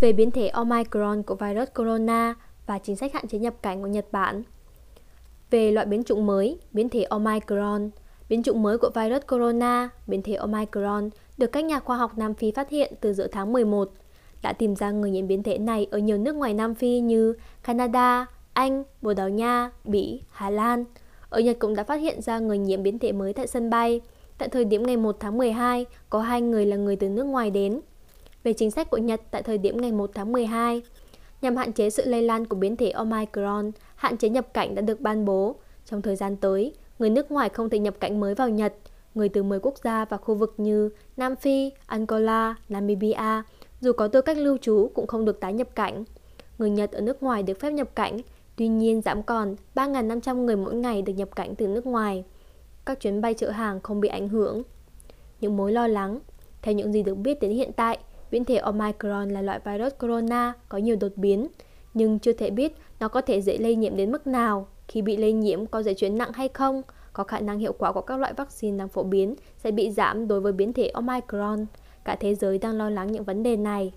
về biến thể Omicron của virus corona và chính sách hạn chế nhập cảnh của Nhật Bản. Về loại biến chủng mới, biến thể Omicron, biến chủng mới của virus corona, biến thể Omicron được các nhà khoa học Nam Phi phát hiện từ giữa tháng 11, đã tìm ra người nhiễm biến thể này ở nhiều nước ngoài Nam Phi như Canada, Anh, Bồ Đào Nha, Bỉ, Hà Lan. Ở Nhật cũng đã phát hiện ra người nhiễm biến thể mới tại sân bay. Tại thời điểm ngày 1 tháng 12, có hai người là người từ nước ngoài đến. Về chính sách của Nhật tại thời điểm ngày 1 tháng 12, nhằm hạn chế sự lây lan của biến thể Omicron, hạn chế nhập cảnh đã được ban bố. Trong thời gian tới, người nước ngoài không thể nhập cảnh mới vào Nhật. Người từ 10 quốc gia và khu vực như Nam Phi, Angola, Namibia, dù có tư cách lưu trú cũng không được tái nhập cảnh. Người Nhật ở nước ngoài được phép nhập cảnh, tuy nhiên giảm còn 3.500 người mỗi ngày được nhập cảnh từ nước ngoài. Các chuyến bay chở hàng không bị ảnh hưởng. Những mối lo lắng Theo những gì được biết đến hiện tại, biến thể Omicron là loại virus corona có nhiều đột biến, nhưng chưa thể biết nó có thể dễ lây nhiễm đến mức nào. Khi bị lây nhiễm có dễ chuyển nặng hay không, có khả năng hiệu quả của các loại vaccine đang phổ biến sẽ bị giảm đối với biến thể Omicron. Cả thế giới đang lo lắng những vấn đề này.